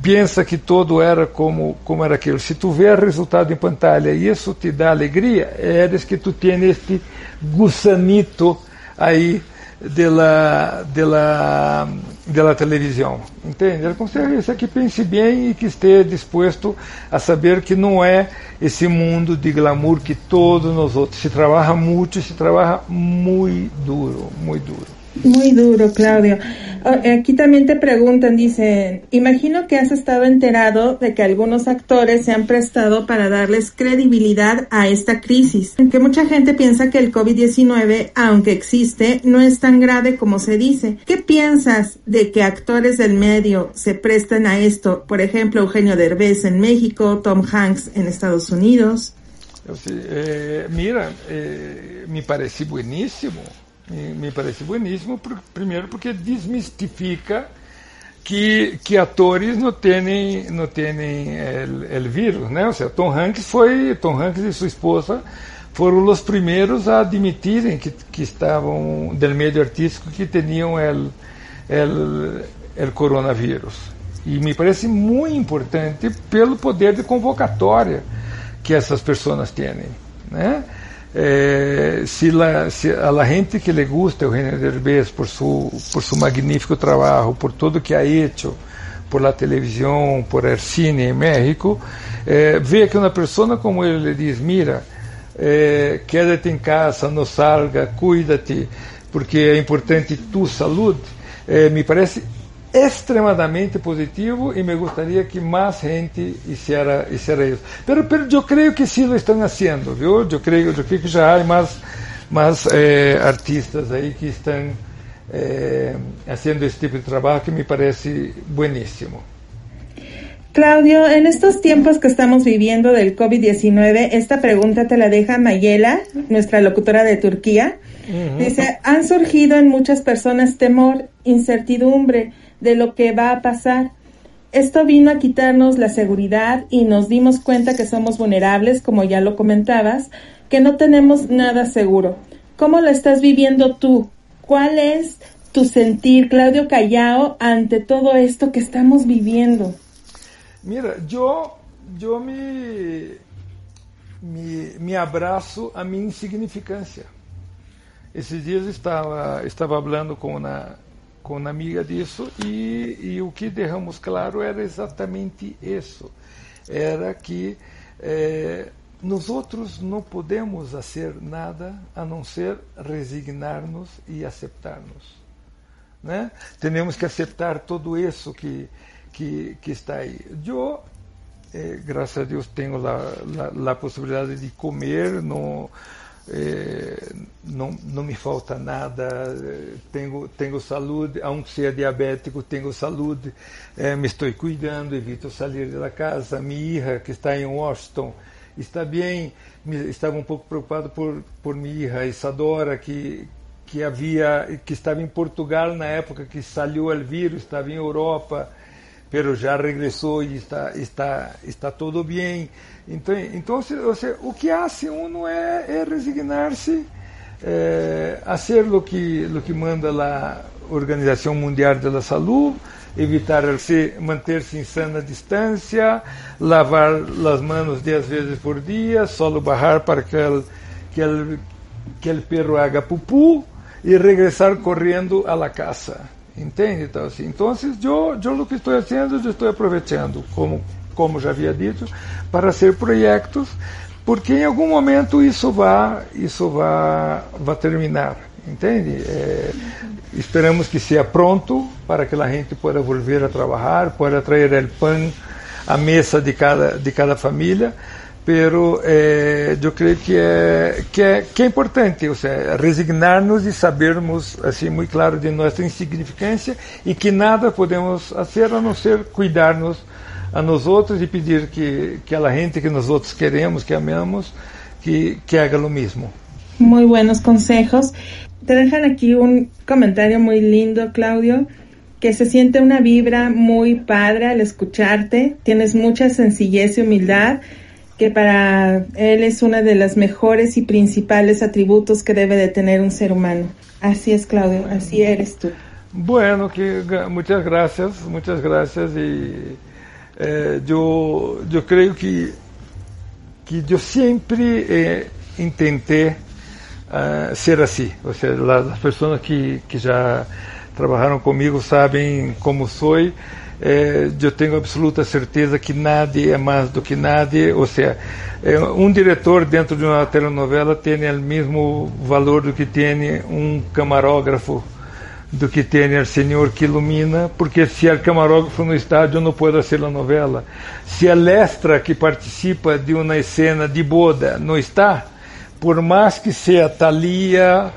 pensa que todo era como, como era aquilo, se tu vê o resultado em pantalha e isso te dá alegria, é que tu tens este gusanito aí dela, dela, dela televisão. Entende? Ele consegue ser que pense bem e que esteja disposto a saber que não é esse mundo de glamour que todos nós outros. Se trabalha muito, se trabalha muito duro, muito duro. Muy duro, Claudio. Aquí también te preguntan, dicen, imagino que has estado enterado de que algunos actores se han prestado para darles credibilidad a esta crisis, que mucha gente piensa que el COVID-19, aunque existe, no es tan grave como se dice. ¿Qué piensas de que actores del medio se prestan a esto? Por ejemplo, Eugenio Derbez en México, Tom Hanks en Estados Unidos. Eh, mira, eh, me parece buenísimo me parece bueníssimo, primeiro porque desmistifica que, que atores não têm não têm o vírus, né? Ou seja, Tom Hanks foi Tom Hanks e sua esposa foram os primeiros a admitirem que, que estavam do meio artístico que tinham o el coronavírus. E me parece muito importante pelo poder de convocatória que essas pessoas têm, né? Eh, si, la, a la gente que le gusta Eugenio Derbez por su, por su magnífico trabajo, por todo que ha hecho por la televisión, por el cine en México, eh, que una persona como él le dice, mira, eh, quédate en casa, no salga, cuídate, porque é importante tu salud, eh, me parece extremadamente positivo e me gostaria que mais gente hiciera, hiciera isso. Pero, pero eu creio que sim lo estão fazendo, viu? Eu creio, que já há mais, mais eh, artistas aí que estão eh, esse tipo de trabalho que me parece buenísimo. Claudio, en estos tiempos que estamos viviendo del COVID-19, esta pregunta te la deja Mayela, nuestra locutora de Turquía. Dice, han surgido en muchas personas temor, incertidumbre, de lo que va a pasar. Esto vino a quitarnos la seguridad y nos dimos cuenta que somos vulnerables, como ya lo comentabas, que no tenemos nada seguro. ¿Cómo lo estás viviendo tú? ¿Cuál es tu sentir, Claudio Callao, ante todo esto que estamos viviendo? Mira, yo, yo me, me, me abraço a minha insignificância. Esses dias estava estava falando com uma com uma amiga disso e, e o que derramos claro era exatamente isso. Era que é, nós outros não podemos fazer nada a não ser resignar-nos e aceitar-nos. Né? Temos que aceitar tudo isso que, que, que está aí. Eu, eh, graças a Deus, tenho a, possibilidade de comer, não, eh, não, não me falta nada, tenho, tenho saúde, aunque seja diabético, tenho saúde, eh, me estou cuidando, evito sair da casa. Minha filha, que está em Washington, está bem, estava um pouco preocupado por, por minha filha Isadora, que, que havia que estava em Portugal na época que saiu o vírus, estava em Europa, pero já regressou e está está está tudo bem. Então, então seja, o que hace uno é, é resignar-se, é, fazer o que o que manda a Organização Mundial da Saúde, evitar se manter-se em sana distância, lavar as mãos dez vezes por dia, só barrar para que el, que el, que el perro haga pupú e regressar correndo a la casa. Entende? Então, assim, então eu, eu o que estou fazendo, eu estou aproveitando, como, como já havia dito, para ser projetos, porque em algum momento isso vai, isso vai, vai terminar. Entende? É, esperamos que seja pronto para que a gente possa voltar a trabalhar, possa trazer o pão à mesa de cada, de cada família pero eh, eu creio que é que é que é importante, ou seja, resignar-nos e sabermos assim muito claro de nossa insignificância e que nada podemos fazer a não ser cuidar-nos a nós outros e pedir que que a gente que nós outros queremos, que amamos, que que haga lo mesmo. Muy buenos consejos. Te dejan aquí un comentario muy lindo, Claudio, que se siente una vibra muy padre al escucharte. Tienes mucha sencillez y humildad que para él es una de las mejores y principales atributos que debe de tener un ser humano. Así es, Claudio, así eres tú. Bueno, que, muchas gracias, muchas gracias y eh, yo, yo creo que, que yo siempre eh, intenté uh, ser así, o sea, las, personas que, que ya trabajaron conmigo saben cómo soy. É, eu tenho absoluta certeza que nadie é mais do que nadie, ou seja, é, um diretor dentro de uma telenovela tem o mesmo valor do que tem um camarógrafo, do que tem o senhor que ilumina, porque se o camarógrafo no estádio não pode ser a novela. Se a lestra que participa de uma cena de boda não está, por mais que seja Thalia,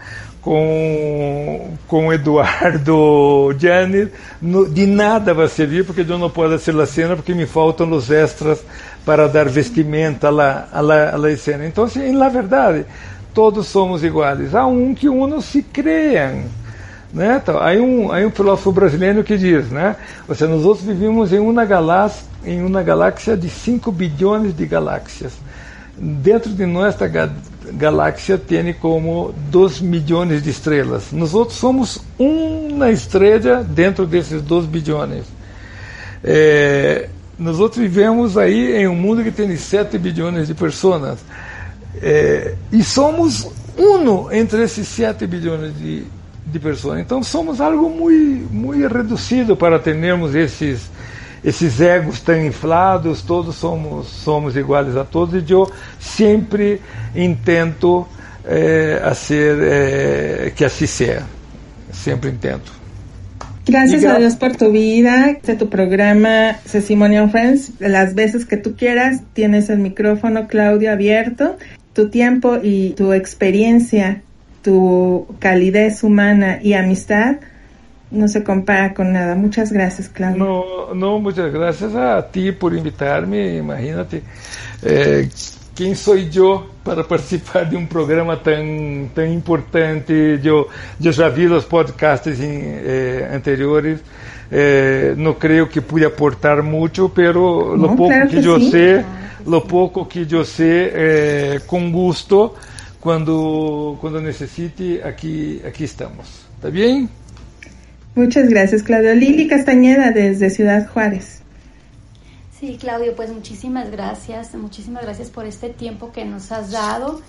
com, com Eduardo Gianni, no, de nada vai servir, porque eu não posso ser cena, porque me faltam os extras para dar vestimenta à, à, à cena. Então, assim, na verdade, todos somos iguais. Há um que unos se creem. Né? Então, há, um, há um filósofo brasileiro que diz, né? Ou seja, nós outros vivemos em uma galáxia, em uma galáxia de 5 bilhões de galáxias. Dentro de nossa galáxia tem como 2 milhões de estrelas. Nós outros somos uma estrela dentro desses 2 bilhões. É, nós outros vivemos aí em um mundo que tem 7 bilhões de pessoas. É, e somos um entre esses 7 bilhões de, de pessoas. Então somos algo muito, muito reduzido para termos esses esses egos tão inflados, todos somos, somos iguais a todos, e eu sempre intento eh, a ser, eh, que assim seja. Sempre intento. Gracias a Dios por tu vida, de tu programa Sesimonial Friends. Las veces que tú quieras, tienes el micrófono, Claudio, abierto. Tu tiempo y tu experiencia, tu calidez humana y amistad no se compara con nada. Muchas gracias, Claudio. No, no muchas gracias a ti por invitarme. Imagínate, eh, ¿quién soy yo para participar de un programa tan, tan importante? Yo, yo ya vi los podcasts eh, anteriores. Eh, no creo que pude aportar mucho, pero lo poco que, yo sé, lo poco que yo sé, con gusto, cuando, cuando necesite, aquí, aquí estamos. ¿Está bien? Muchas gracias, Claudio. Lili Castañeda, desde Ciudad Juárez. Sí, Claudio, pues muchísimas gracias, muchísimas gracias por este tiempo que nos has dado.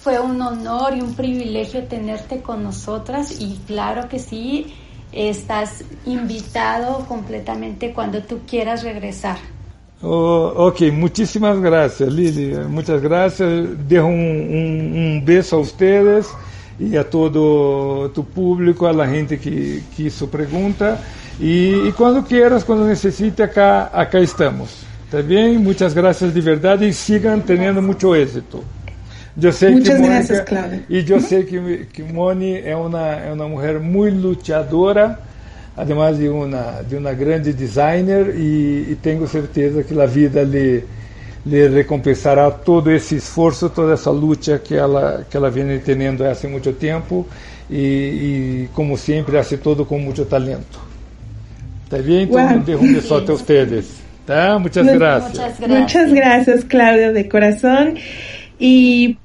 Fue un honor y un privilegio tenerte con nosotras y claro que sí, estás invitado completamente cuando tú quieras regresar. Oh, ok, muchísimas gracias, Lili. Muchas gracias. Dejo un, un, un, beso a ustedes y a todo tu público, a la gente que, que hizo pregunta. Y, y, cuando quieras, cuando necesite, acá, acá estamos. ¿Está bien? Muchas gracias de verdad y sigan teniendo mucho éxito. Yo sé Muchas que gracias, Claudia. Y yo -huh. sé que, que Moni es una, es una mujer muy luchadora además de uma de uma grande designer e, e tenho certeza que a vida lhe lhe recompensará todo esse esforço, toda essa luta que ela que ela vem tendo há muito tempo e, e como sempre hace todo com muito talento. Está bem? Então, wow. a vocês. Tá? Muchas gracias. Muchas gracias. Muchas gracias, Claudio, de corazón. Y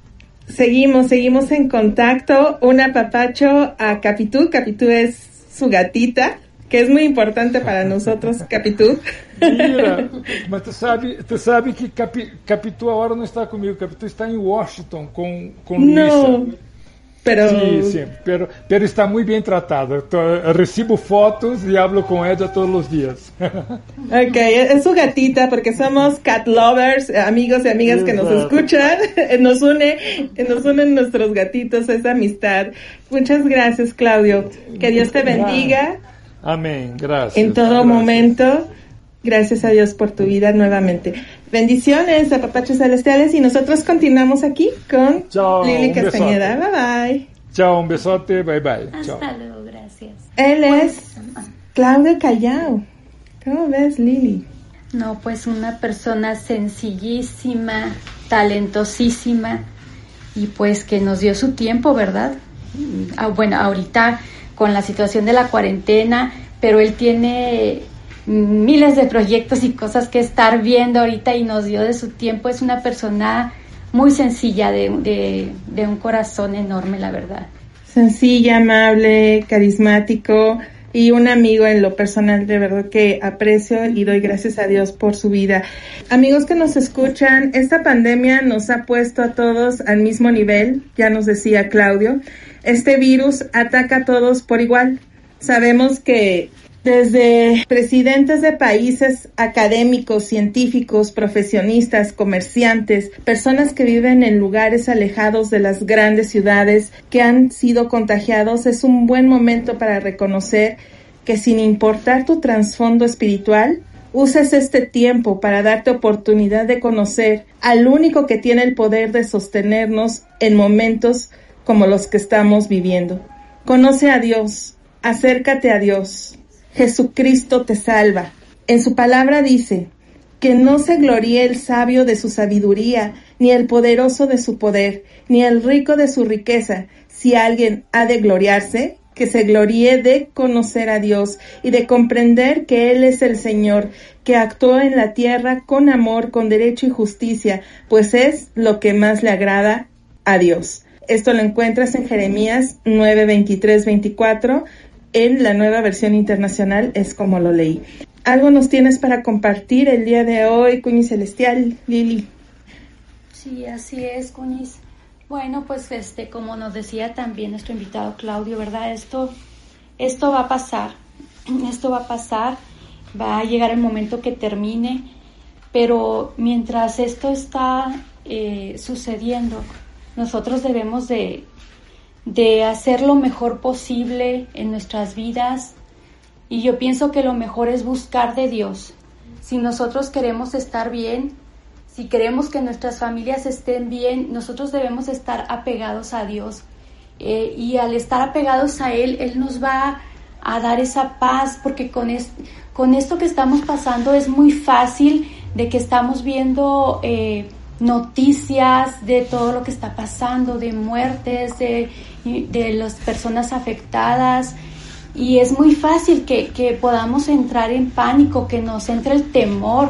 seguimos, seguimos en contacto. Un apapacho a Capitú. Capitú es su gatita. Que es muy importante para nosotros, Capitu. Mira, mas tu sabe, tu sabe que Capi, Capitu agora não está comigo, Capitu está em Washington com, com Não, pero... Sim, sim, pero, pero está muito bem tratado. Recibo fotos e hablo com ela todos os dias. Ok, es su gatita porque somos cat lovers, amigos y amigas que nos escuchan. Nos une, nos unen nuestros gatitos, esa amistad. Muchas gracias, Claudio. Que Dios te bendiga. Amén, gracias. En todo gracias. momento, gracias a Dios por tu vida nuevamente. Bendiciones a papachos celestiales y nosotros continuamos aquí con Chao, Lili Castañeda. besote. Bye bye. Chao, un besote, bye bye. Hasta Chao. luego, gracias. Él es Claudio Callao. ¿Cómo ves, Lili? No, pues una persona sencillísima, talentosísima y pues que nos dio su tiempo, ¿verdad? Ah, bueno, ahorita con la situación de la cuarentena, pero él tiene miles de proyectos y cosas que estar viendo ahorita y nos dio de su tiempo. Es una persona muy sencilla, de, de, de un corazón enorme, la verdad. Sencilla, amable, carismático y un amigo en lo personal de verdad que aprecio y doy gracias a Dios por su vida. Amigos que nos escuchan, esta pandemia nos ha puesto a todos al mismo nivel, ya nos decía Claudio. Este virus ataca a todos por igual. Sabemos que desde presidentes de países académicos, científicos, profesionistas, comerciantes, personas que viven en lugares alejados de las grandes ciudades que han sido contagiados, es un buen momento para reconocer que sin importar tu trasfondo espiritual, uses este tiempo para darte oportunidad de conocer al único que tiene el poder de sostenernos en momentos como los que estamos viviendo. Conoce a Dios, acércate a Dios. Jesucristo te salva. En su palabra dice, que no se gloríe el sabio de su sabiduría, ni el poderoso de su poder, ni el rico de su riqueza. Si alguien ha de gloriarse, que se gloríe de conocer a Dios y de comprender que Él es el Señor, que actuó en la tierra con amor, con derecho y justicia, pues es lo que más le agrada a Dios. Esto lo encuentras en Jeremías 9, 23, 24 en la nueva versión internacional es como lo leí. ¿Algo nos tienes para compartir el día de hoy, Cuñiz Celestial, Lili? Sí, así es, Cuñiz. Bueno, pues este, como nos decía también nuestro invitado Claudio, ¿verdad? Esto, esto va a pasar, esto va a pasar, va a llegar el momento que termine, pero mientras esto está eh, sucediendo, nosotros debemos de de hacer lo mejor posible en nuestras vidas y yo pienso que lo mejor es buscar de Dios. Si nosotros queremos estar bien, si queremos que nuestras familias estén bien, nosotros debemos estar apegados a Dios. Eh, y al estar apegados a Él, Él nos va a dar esa paz, porque con, es, con esto que estamos pasando es muy fácil de que estamos viendo eh, noticias de todo lo que está pasando, de muertes, de, de las personas afectadas. Y es muy fácil que, que, podamos entrar en pánico, que nos entre el temor.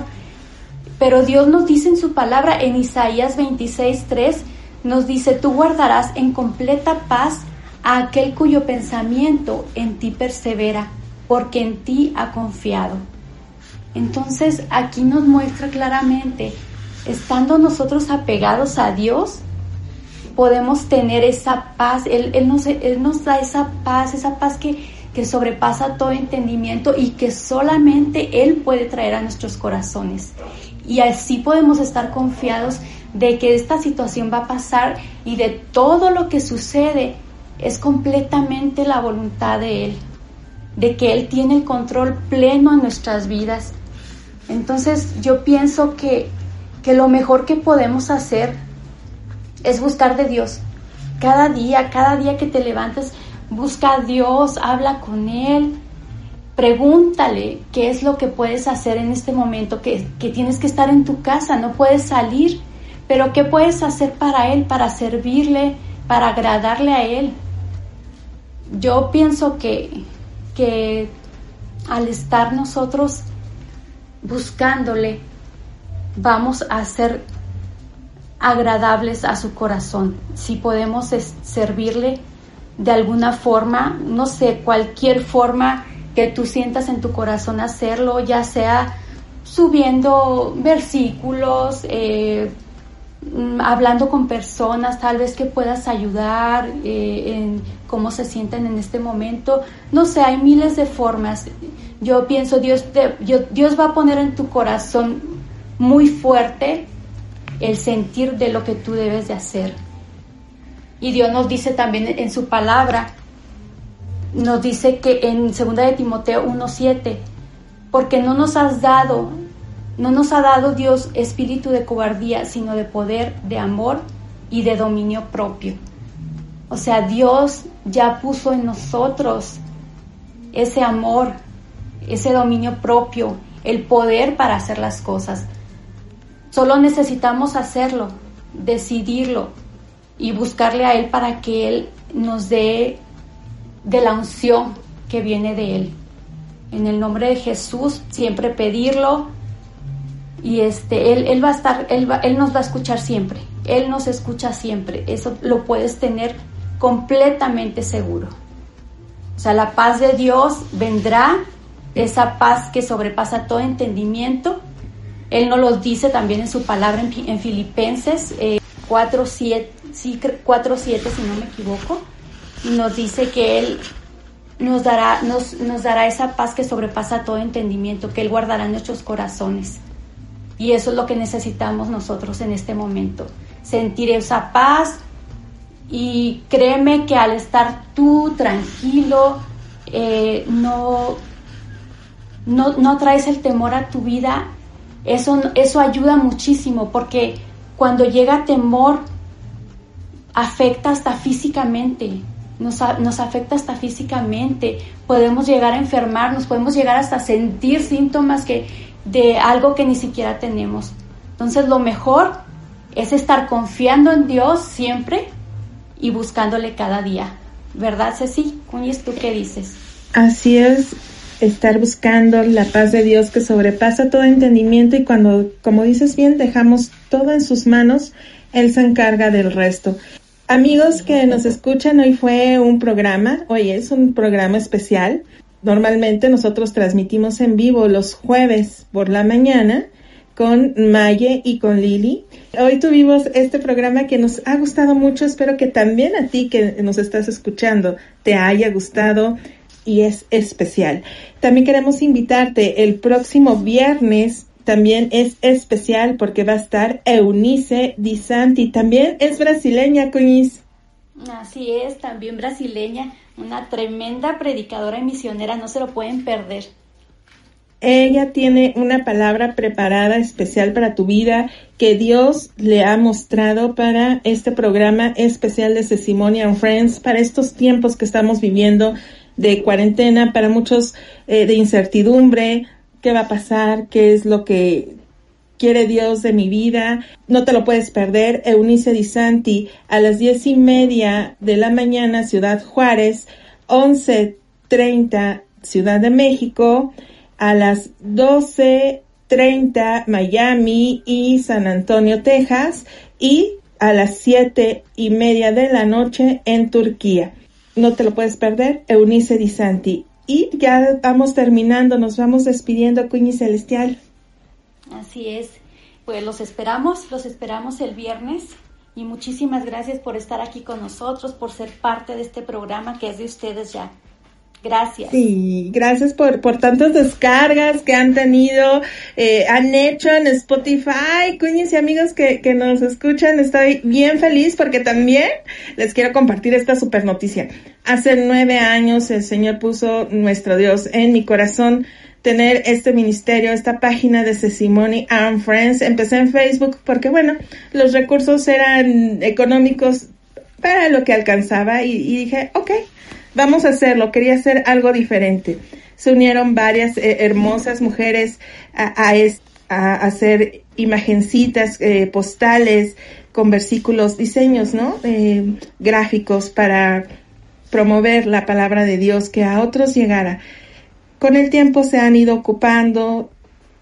Pero Dios nos dice en su palabra, en Isaías 26, 3, nos dice, tú guardarás en completa paz a aquel cuyo pensamiento en ti persevera, porque en ti ha confiado. Entonces aquí nos muestra claramente, estando nosotros apegados a Dios, podemos tener esa paz, Él, nos, nos, da esa paz, esa paz que, que sobrepasa todo entendimiento y que solamente Él puede traer a nuestros corazones. Y así podemos estar confiados de que esta situación va a pasar y de todo lo que sucede es completamente la voluntad de Él, de que Él tiene el control pleno en nuestras vidas. Entonces yo pienso que, que lo mejor que podemos hacer es buscar de Dios. Cada día, cada día que te levantes, busca a Dios, habla con Él, pregúntale qué es lo que puedes hacer en este momento, que, que tienes que estar en tu casa, no puedes salir, pero qué puedes hacer para Él, para servirle, para agradarle a Él. Yo pienso que, que al estar nosotros buscándole, vamos a ser agradables a su corazón. Si podemos servirle de alguna forma, no sé, cualquier forma que tú sientas en tu corazón hacerlo, ya sea subiendo versículos, eh, mm, hablando con personas, tal vez que puedas ayudar eh, en cómo se sienten en este momento. No sé, hay miles de formas. Yo pienso, Dios, Dios va a poner en tu corazón muy fuerte el sentir de lo que tú debes de hacer. Y Dios nos dice también en su palabra, nos dice que en 2 de Timoteo 1.7, porque no nos has dado, no nos ha dado Dios espíritu de cobardía, sino de poder, de amor y de dominio propio. O sea, Dios ya puso en nosotros ese amor, ese dominio propio, el poder para hacer las cosas. Solo necesitamos hacerlo, decidirlo y buscarle a Él para que Él nos dé de la unción que viene de Él. En el nombre de Jesús, siempre pedirlo y este, Él, él va a estar, él, él nos va a escuchar siempre. Él nos escucha siempre. Eso lo puedes tener completamente seguro. O sea, la paz de Dios vendrá, esa paz que sobrepasa todo entendimiento él nos lo dice también en su palabra en, Filipenses 4.7, eh, si no me equivoco, y nos dice que Él nos dará, nos, nos dará esa paz que sobrepasa todo entendimiento, que Él guardará en nuestros corazones. Y eso es lo que necesitamos nosotros en este momento, sentir esa paz y créeme que al estar tú tranquilo, eh, no, no, no traes el temor a tu vida, eso, eso ayuda muchísimo porque cuando llega temor, afecta hasta físicamente, nos, nos, afecta hasta físicamente, podemos llegar a enfermarnos, podemos llegar hasta sentir síntomas que, de algo que ni siquiera tenemos. Entonces lo mejor es estar confiando en Dios siempre y buscándole cada día. ¿Verdad, Ceci? ¿Y tú qué dices? Así es, estar buscando la paz de Dios que sobrepasa todo entendimiento y cuando, como dices bien, dejamos todo en sus manos, Él se encarga del resto. Amigos que nos escuchan, hoy fue un programa, hoy es un programa especial. Normalmente nosotros transmitimos en vivo los jueves por la mañana con Maye y con Lili. Hoy tuvimos este programa que nos ha gustado mucho. Espero que también a ti que nos estás escuchando te haya gustado y es especial. También queremos invitarte el próximo viernes. También es especial porque va a estar Eunice Di Santi. También es brasileña, Cuñiz. Así es, también brasileña. Una tremenda predicadora y misionera. No se lo pueden perder. Ella tiene una palabra preparada especial para tu vida que Dios le ha mostrado para este programa especial de Testimonial Friends, para estos tiempos que estamos viviendo de cuarentena, para muchos eh, de incertidumbre, qué va a pasar, qué es lo que quiere Dios de mi vida. No te lo puedes perder. Eunice Di Santi a las diez y media de la mañana, Ciudad Juárez, once treinta, Ciudad de México, a las doce treinta, Miami y San Antonio, Texas, y a las siete y media de la noche en Turquía no te lo puedes perder, Eunice Di Santi. Y ya vamos terminando, nos vamos despidiendo, Cuñi Celestial. Así es. Pues los esperamos, los esperamos el viernes y muchísimas gracias por estar aquí con nosotros, por ser parte de este programa que es de ustedes ya. Gracias. Sí, gracias por, por tantas descargas que han tenido, eh, han hecho en Spotify. Cuñis y amigos que, que nos escuchan, estoy bien feliz porque también les quiero compartir esta super noticia. Hace nueve años el Señor puso nuestro Dios en mi corazón tener este ministerio, esta página de Sesimony and Friends. Empecé en Facebook porque, bueno, los recursos eran económicos para lo que alcanzaba y, y dije, ok, vamos a hacerlo, quería hacer algo diferente. Se unieron varias eh, hermosas mujeres a, a, hacer imagencitas, eh, postales con versículos, diseños, ¿no? Eh, gráficos para promover la palabra de Dios, que a otros llegara. Con el tiempo se han ido ocupando,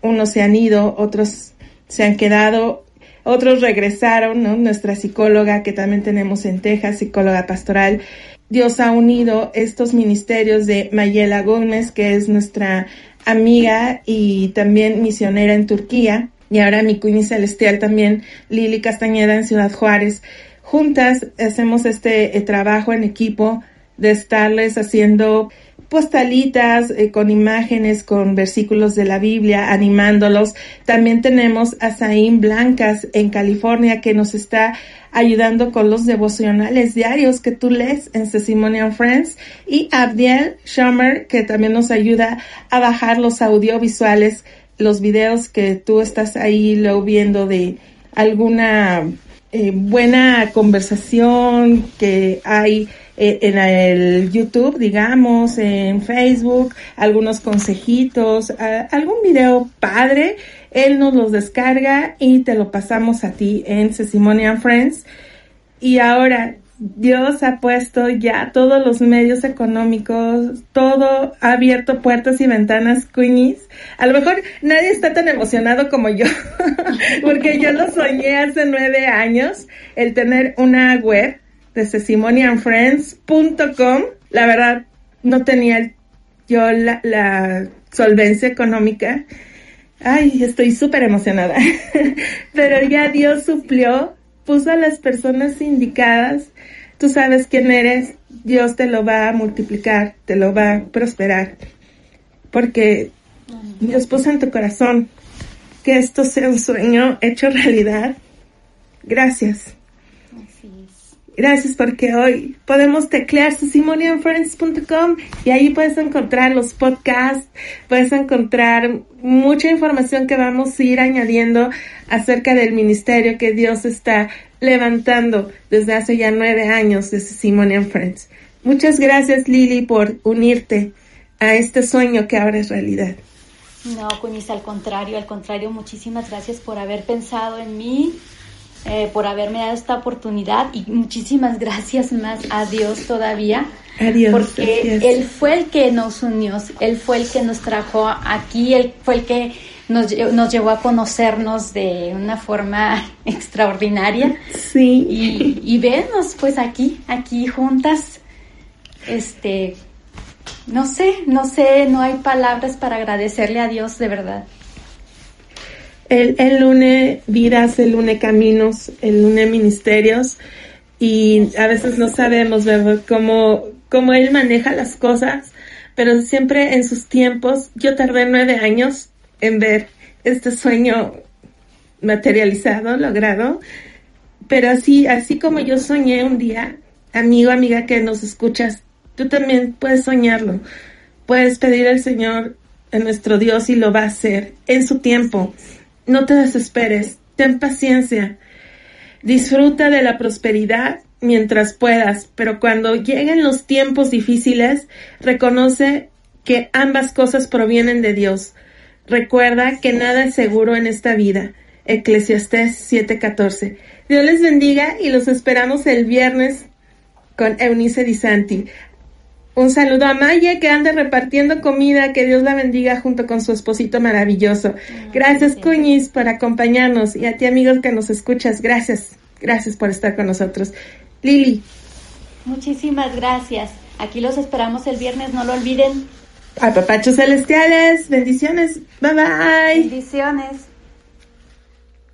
unos se han ido, otros se han quedado, otros regresaron, ¿no? Nuestra psicóloga que también tenemos en Texas, psicóloga pastoral, Dios ha unido estos ministerios de Mayela Gómez, que es nuestra amiga y también misionera en Turquía, y ahora mi cuñi celestial también, Lili Castañeda en Ciudad Juárez. Juntas hacemos este eh, trabajo en equipo de estarles haciendo postalitas eh, con imágenes, con versículos de la Biblia, animándolos. También tenemos a Zain Blancas en California que nos está ayudando con los devocionales diarios que tú lees en Testimonial Friends y Abdiel Schumer que también nos ayuda a bajar los audiovisuales, los videos que tú estás ahí luego viendo de alguna eh, buena conversación que hay en el YouTube, digamos, en Facebook, algunos consejitos, algún video padre, él nos los descarga y te lo pasamos a ti en Sesimonian Friends. Y ahora, Dios ha puesto ya todos los medios económicos, todo ha abierto puertas y ventanas, Queenies. A lo mejor nadie está tan emocionado como yo, porque yo lo soñé hace nueve años, el tener una web de sesimonianfriends.com. La verdad, no tenía yo la, la solvencia económica. Ay, estoy súper emocionada. Pero ya Dios suplió, puso a las personas indicadas. Tú sabes quién eres, Dios te lo va a multiplicar, te lo va a prosperar. Porque Dios puso en tu corazón que esto sea un sueño hecho realidad. Gracias. Gracias porque hoy podemos teclear simonianfriends.com y ahí puedes encontrar los podcasts, puedes encontrar mucha información que vamos a ir añadiendo acerca del ministerio que Dios está levantando desde hace ya nueve años de Simonian Friends. Muchas gracias Lili por unirte a este sueño que ahora es realidad. No, Cuñiz, al contrario, al contrario, muchísimas gracias por haber pensado en mí, eh, por haberme dado esta oportunidad y muchísimas gracias más a Dios todavía. Adiós, porque Él fue el que nos unió, Él fue el que nos trajo aquí, Él fue el que nos, nos llevó a conocernos de una forma extraordinaria. Sí. Y, y vernos pues aquí, aquí juntas. Este, no sé, no sé, no hay palabras para agradecerle a Dios de verdad. Él, une vidas, él une caminos, él une ministerios. Y a veces no sabemos cómo, cómo él maneja las cosas, pero siempre en sus tiempos, yo tardé nueve años en ver este sueño materializado, logrado, pero así, así como yo soñé un día, amigo, amiga que nos escuchas, tú también puedes soñarlo, puedes pedir al Señor, a nuestro Dios y lo va a hacer en su tiempo. No te desesperes, ten paciencia. Disfruta de la prosperidad mientras puedas, pero cuando lleguen los tiempos difíciles, reconoce que ambas cosas provienen de Dios. Recuerda que nada es seguro en esta vida. Eclesiastés 7:14. Dios les bendiga y los esperamos el viernes con Eunice Di Santi. Un saludo a Maya que anda repartiendo comida, que Dios la bendiga junto con su esposito maravilloso. Gracias Cuñiz por acompañarnos y a ti amigos que nos escuchas, gracias, gracias por estar con nosotros. Lili. Muchísimas gracias. Aquí los esperamos el viernes, no lo olviden. A papachos celestiales, bendiciones. Bye bye. Bendiciones.